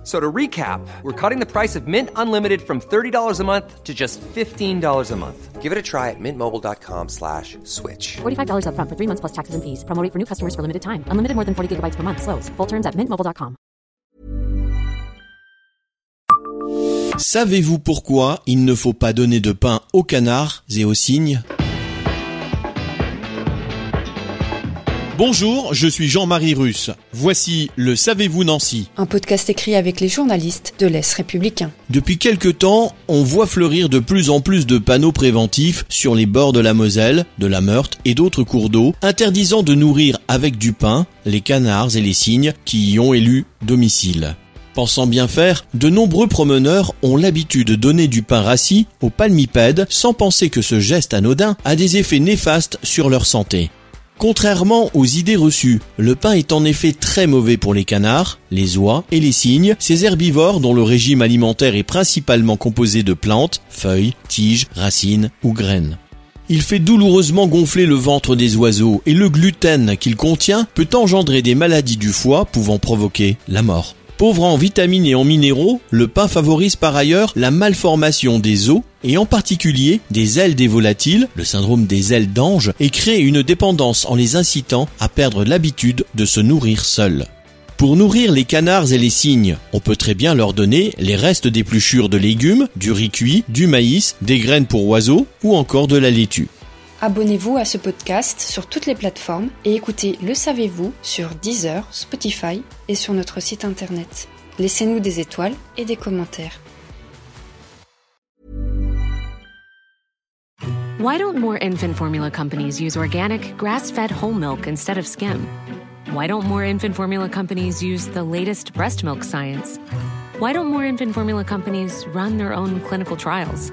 F- So to recap, we're cutting the price of Mint Unlimited from $30 a month to just $15 a month. Give it a try at mintmobile.com slash switch. $45 upfront for three months plus taxes and fees. Promo rate for new customers for limited time. Unlimited more than 40 gigabytes per month. Slows. Full terms at mintmobile.com. Savez-vous pourquoi il ne faut pas donner de pain aux canards et aux cygnes Bonjour, je suis Jean-Marie Russe. Voici le Savez-vous Nancy un podcast écrit avec les journalistes de l'Est républicain. Depuis quelque temps, on voit fleurir de plus en plus de panneaux préventifs sur les bords de la Moselle, de la Meurthe et d'autres cours d'eau, interdisant de nourrir avec du pain les canards et les cygnes qui y ont élu domicile. Pensant bien faire, de nombreux promeneurs ont l'habitude de donner du pain rassis aux palmipèdes sans penser que ce geste anodin a des effets néfastes sur leur santé. Contrairement aux idées reçues, le pain est en effet très mauvais pour les canards, les oies et les cygnes, ces herbivores dont le régime alimentaire est principalement composé de plantes, feuilles, tiges, racines ou graines. Il fait douloureusement gonfler le ventre des oiseaux et le gluten qu'il contient peut engendrer des maladies du foie pouvant provoquer la mort. Pauvre en vitamines et en minéraux, le pain favorise par ailleurs la malformation des os et en particulier des ailes des volatiles, le syndrome des ailes d'ange, et crée une dépendance en les incitant à perdre l'habitude de se nourrir seuls. Pour nourrir les canards et les cygnes, on peut très bien leur donner les restes d'épluchures de légumes, du riz cuit, du maïs, des graines pour oiseaux ou encore de la laitue. Abonnez-vous à ce podcast sur toutes les plateformes et écoutez Le Savez-vous sur Deezer, Spotify et sur notre site internet. Laissez-nous des étoiles et des commentaires. Why don't more infant formula companies use organic, grass fed whole milk instead of skim? Why don't more infant formula companies use the latest breast milk science? Why don't more infant formula companies run their own clinical trials?